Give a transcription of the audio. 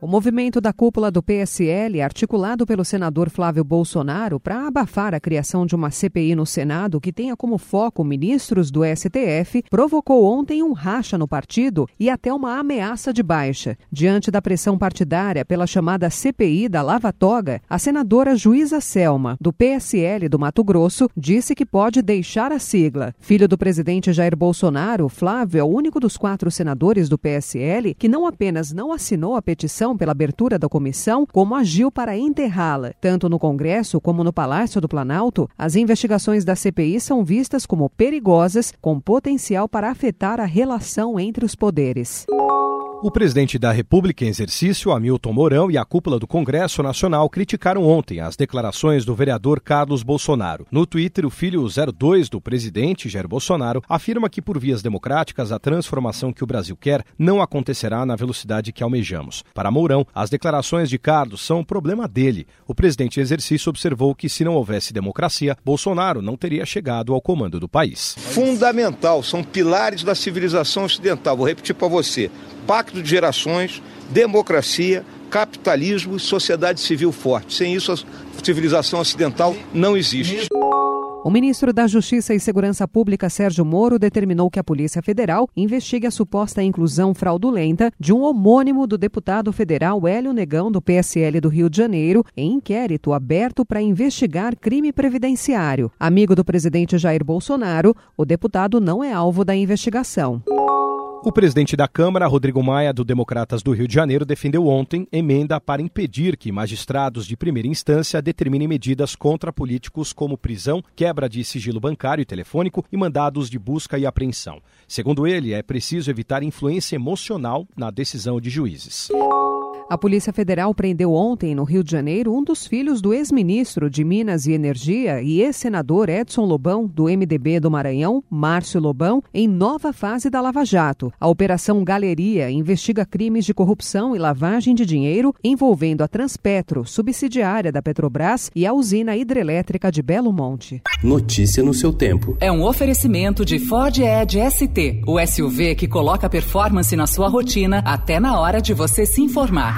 O movimento da cúpula do PSL, articulado pelo senador Flávio Bolsonaro para abafar a criação de uma CPI no Senado que tenha como foco ministros do STF, provocou ontem um racha no partido e até uma ameaça de baixa. Diante da pressão partidária pela chamada CPI da Lava Toga, a senadora Juíza Selma, do PSL do Mato Grosso, disse que pode deixar a sigla. Filho do presidente Jair Bolsonaro, Flávio é o único dos quatro senadores do PSL que não apenas não assinou a petição pela abertura da comissão, como agiu para enterrá-la. Tanto no Congresso como no Palácio do Planalto, as investigações da CPI são vistas como perigosas, com potencial para afetar a relação entre os poderes. O presidente da República em exercício, Hamilton Mourão, e a cúpula do Congresso Nacional criticaram ontem as declarações do vereador Carlos Bolsonaro. No Twitter, o filho 02 do presidente, Jair Bolsonaro, afirma que, por vias democráticas, a transformação que o Brasil quer não acontecerá na velocidade que almejamos. Para Mourão, as declarações de Carlos são um problema dele. O presidente em exercício observou que, se não houvesse democracia, Bolsonaro não teria chegado ao comando do país. Fundamental, são pilares da civilização ocidental. Vou repetir para você pacto de gerações, democracia, capitalismo e sociedade civil forte. Sem isso, a civilização ocidental não existe. O ministro da Justiça e Segurança Pública, Sérgio Moro, determinou que a Polícia Federal investigue a suposta inclusão fraudulenta de um homônimo do deputado federal Hélio Negão, do PSL do Rio de Janeiro, em inquérito aberto para investigar crime previdenciário. Amigo do presidente Jair Bolsonaro, o deputado não é alvo da investigação. O presidente da Câmara, Rodrigo Maia, do Democratas do Rio de Janeiro, defendeu ontem emenda para impedir que magistrados de primeira instância determinem medidas contra políticos como prisão, quebra de sigilo bancário e telefônico e mandados de busca e apreensão. Segundo ele, é preciso evitar influência emocional na decisão de juízes. A Polícia Federal prendeu ontem, no Rio de Janeiro, um dos filhos do ex-ministro de Minas e Energia e ex-senador Edson Lobão, do MDB do Maranhão, Márcio Lobão, em nova fase da Lava Jato. A Operação Galeria investiga crimes de corrupção e lavagem de dinheiro envolvendo a Transpetro, subsidiária da Petrobras, e a usina hidrelétrica de Belo Monte. Notícia no seu tempo. É um oferecimento de Ford Edge ST, o SUV que coloca performance na sua rotina até na hora de você se informar.